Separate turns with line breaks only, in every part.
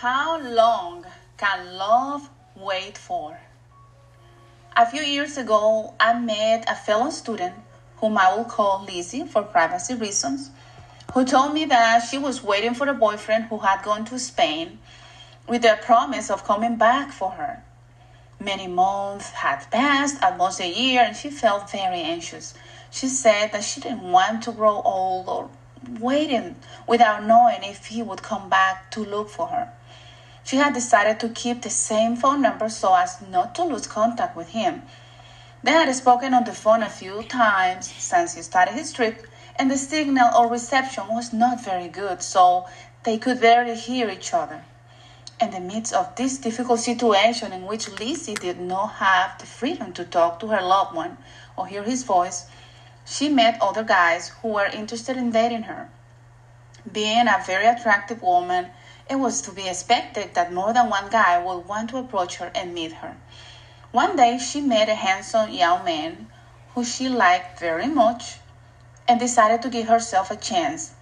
How long can love wait for? A few years ago, I met a fellow student whom I will call Lizzie for privacy reasons, who told me that she was waiting for a boyfriend who had gone to Spain with the promise of coming back for her. Many months had passed, almost a year, and she felt very anxious. She said that she didn't want to grow old or waiting without knowing if he would come back to look for her. She had decided to keep the same phone number so as not to lose contact with him. They had spoken on the phone a few times since he started his trip, and the signal or reception was not very good, so they could barely hear each other. In the midst of this difficult situation in which Lizzie did not have the freedom to talk to her loved one or hear his voice, she met other guys who were interested in dating her. Being a very attractive woman, it was to be expected that more than one guy would want to approach her and meet her. One day she met a handsome young man who she liked very much and decided to give herself a chance.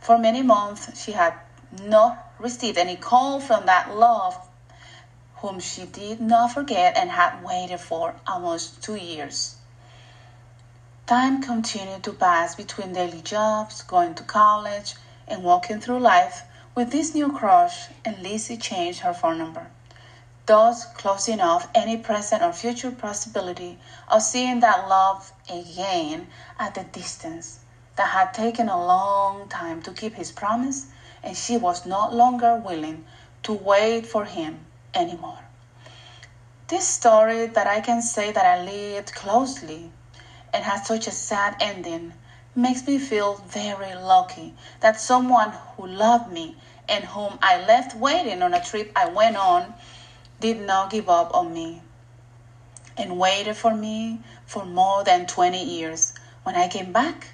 For many months she had not received any call from that love whom she did not forget and had waited for almost two years. Time continued to pass between daily jobs, going to college, and walking through life with this new crush, Lizzie changed her phone number, thus closing off any present or future possibility of seeing that love again at a distance that had taken a long time to keep his promise, and she was no longer willing to wait for him anymore. This story that I can say that I lived closely and has such a sad ending makes me feel very lucky that someone who loved me and whom I left waiting on a trip I went on did not give up on me and waited for me for more than 20 years. When I came back,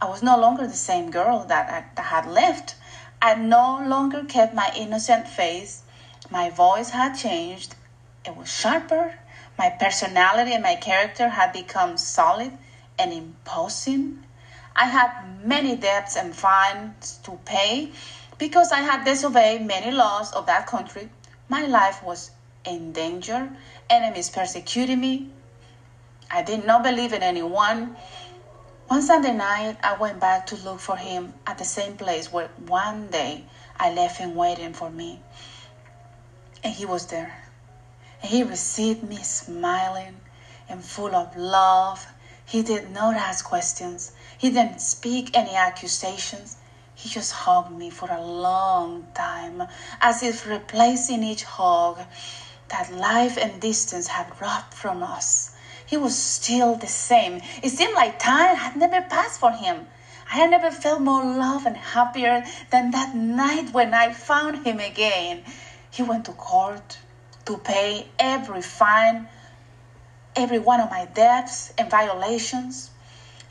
I was no longer the same girl that I, that had left. I no longer kept my innocent face. My voice had changed. It was sharper. My personality and my character had become solid and imposing. I had many debts and fines to pay because I had disobeyed many laws of that country. My life was in danger. Enemies persecuted me. I did not believe in anyone. One Sunday night, I went back to look for him at the same place where one day I left him waiting for me. And he was there. And he received me smiling and full of love. He did not ask questions. He didn't speak any accusations. He just hugged me for a long time, as if replacing each hug that life and distance had robbed from us. He was still the same. It seemed like time had never passed for him. I had never felt more love and happier than that night when I found him again. He went to court to pay every fine, every one of my debts and violations.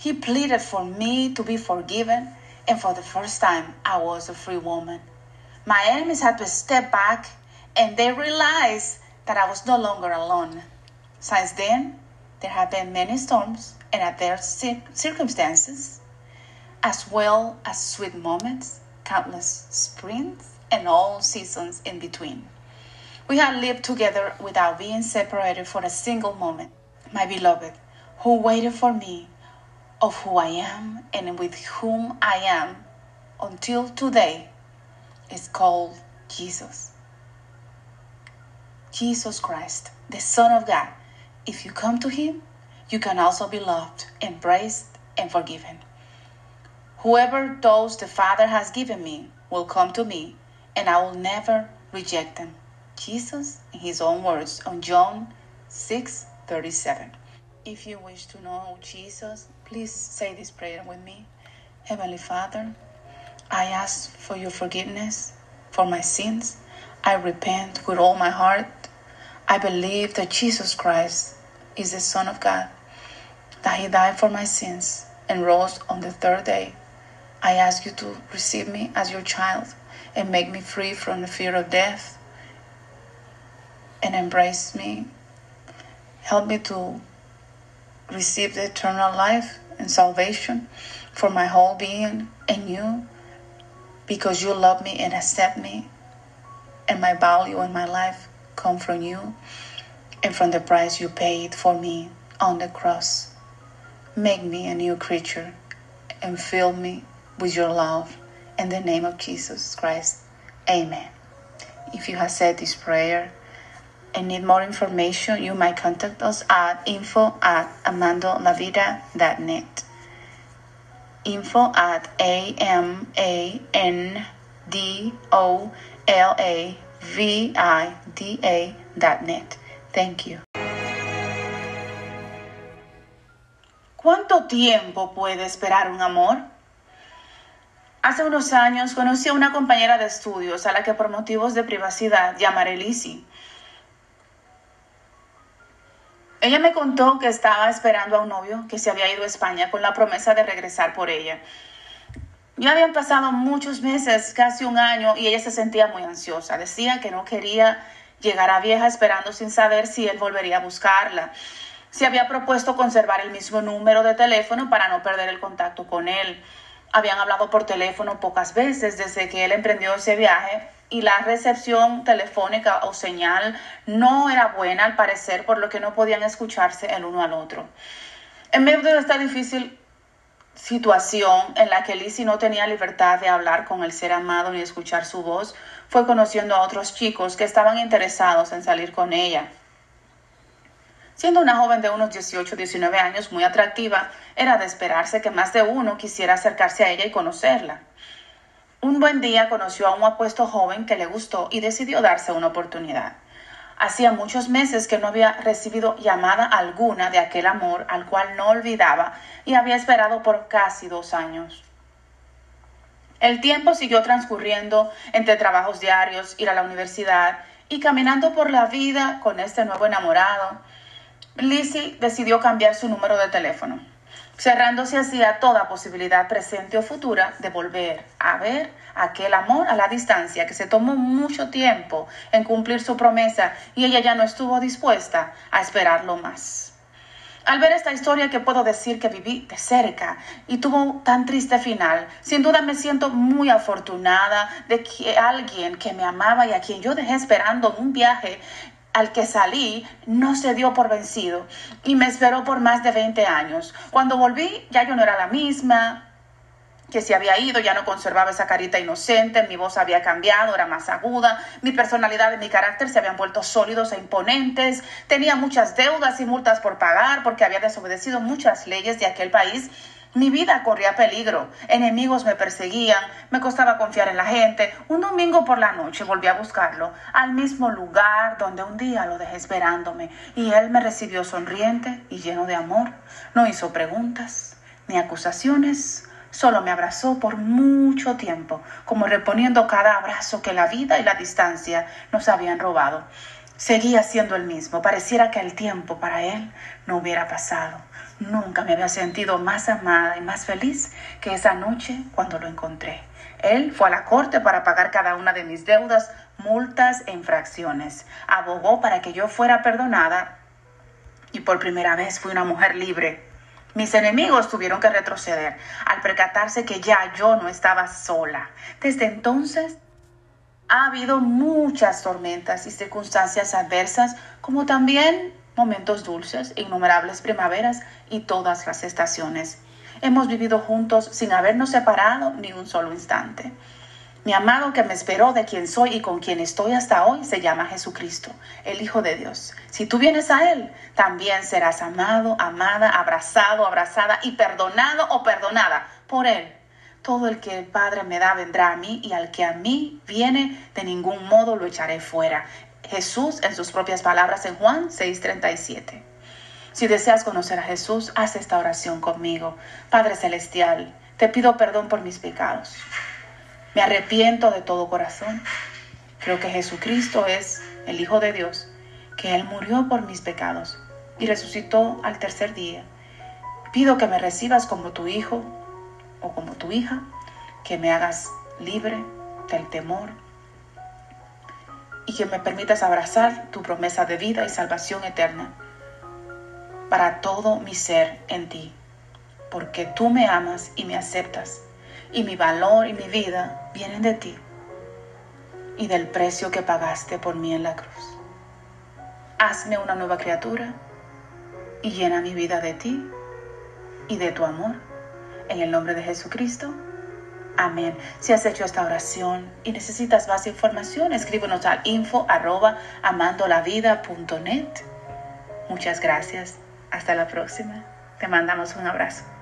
He pleaded for me to be forgiven, and for the first time, I was a free woman. My enemies had to step back, and they realized that I was no longer alone. Since then, there have been many storms and adverse circumstances, as well as sweet moments, countless springs, and all seasons in between. We have lived together without being separated for a single moment. My beloved, who waited for me of who I am and with whom I am until today is called Jesus. Jesus Christ, the Son of God. If you come to Him, you can also be loved, embraced, and forgiven. Whoever those the Father has given me will come to me, and I will never reject them. Jesus, in His own words, on John 6 37. If you wish to know Jesus, please say this prayer with me. Heavenly Father, I ask for your forgiveness for my sins. I repent with all my heart. I believe that Jesus Christ is the Son of God, that He died for my sins and rose on the third day. I ask you to receive me as your child and make me free from the fear of death and embrace me. Help me to receive the eternal life and salvation for my whole being and you because you love me and accept me and my value and my life come from you and from the price you paid for me on the cross. Make me a new creature and fill me with your love. In the name of Jesus Christ. Amen. If you have said this prayer and need more information, you might contact us at info at amandolavida.net. Info at a m a n d o l a v i d a dot net. Thank you. ¿Cuánto tiempo puede esperar un amor? Hace unos años conocí a una compañera de estudios a la que por motivos de privacidad llamaré Lizzie. Ella me contó que estaba esperando a un novio que se había ido a España con la promesa de regresar por ella. Ya habían pasado muchos meses, casi un año, y ella se sentía muy ansiosa. Decía que no quería llegar a vieja esperando sin saber si él volvería a buscarla. Se había propuesto conservar el mismo número de teléfono para no perder el contacto con él. Habían hablado por teléfono pocas veces desde que él emprendió ese viaje y la recepción telefónica o señal no era buena al parecer, por lo que no podían escucharse el uno al otro. En medio de esta difícil situación en la que Lizzie no tenía libertad de hablar con el ser amado ni escuchar su voz, fue conociendo a otros chicos que estaban interesados en salir con ella. Siendo una joven de unos 18 19 años muy atractiva, era de esperarse que más de uno quisiera acercarse a ella y conocerla. Un buen día conoció a un apuesto joven que le gustó y decidió darse una oportunidad. Hacía muchos meses que no había recibido llamada alguna de aquel amor al cual no olvidaba y había esperado por casi dos años. El tiempo siguió transcurriendo entre trabajos diarios, ir a la universidad y caminando por la vida con este nuevo enamorado Lizzie decidió cambiar su número de teléfono, cerrándose así a toda posibilidad presente o futura de volver a ver aquel amor a la distancia que se tomó mucho tiempo en cumplir su promesa y ella ya no estuvo dispuesta a esperarlo más. Al ver esta historia que puedo decir que viví de cerca y tuvo tan triste final, sin duda me siento muy afortunada de que alguien que me amaba y a quien yo dejé esperando un viaje al que salí no se dio por vencido y me esperó por más de 20 años. Cuando volví ya yo no era la misma que se había ido, ya no conservaba esa carita inocente, mi voz había cambiado, era más aguda, mi personalidad y mi carácter se habían vuelto sólidos e imponentes, tenía muchas deudas y multas por pagar porque había desobedecido muchas leyes de aquel país mi vida corría peligro, enemigos me perseguían, me costaba confiar en la gente. Un domingo por la noche volví a buscarlo, al mismo lugar donde un día lo dejé esperándome, y él me recibió sonriente y lleno de amor. No hizo preguntas ni acusaciones, solo me abrazó por mucho tiempo, como reponiendo cada abrazo que la vida y la distancia nos habían robado. Seguía siendo el mismo, pareciera que el tiempo para él no hubiera pasado. Nunca me había sentido más amada y más feliz que esa noche cuando lo encontré. Él fue a la corte para pagar cada una de mis deudas, multas e infracciones. Abogó para que yo fuera perdonada y por primera vez fui una mujer libre. Mis enemigos tuvieron que retroceder al percatarse que ya yo no estaba sola. Desde entonces ha habido muchas tormentas y circunstancias adversas, como también momentos dulces, innumerables primaveras y todas las estaciones. Hemos vivido juntos sin habernos separado ni un solo instante. Mi amado que me esperó de quien soy y con quien estoy hasta hoy se llama Jesucristo, el Hijo de Dios. Si tú vienes a Él, también serás amado, amada, abrazado, abrazada y perdonado o perdonada por Él. Todo el que el Padre me da vendrá a mí y al que a mí viene, de ningún modo lo echaré fuera. Jesús en sus propias palabras en Juan 6:37. Si deseas conocer a Jesús, haz esta oración conmigo. Padre Celestial, te pido perdón por mis pecados. Me arrepiento de todo corazón. Creo que Jesucristo es el Hijo de Dios, que Él murió por mis pecados y resucitó al tercer día. Pido que me recibas como tu Hijo o como tu hija, que me hagas libre del temor, y que me permitas abrazar tu promesa de vida y salvación eterna para todo mi ser en ti, porque tú me amas y me aceptas, y mi valor y mi vida vienen de ti. y del precio que pagaste por mí en la cruz. Hazme una nueva criatura y llena mi vida de ti y de tu amor. En el nombre de Jesucristo. Amén. Si has hecho esta oración y necesitas más información, escríbenos al info arroba amandolavida.net. Muchas gracias. Hasta la próxima. Te mandamos un abrazo.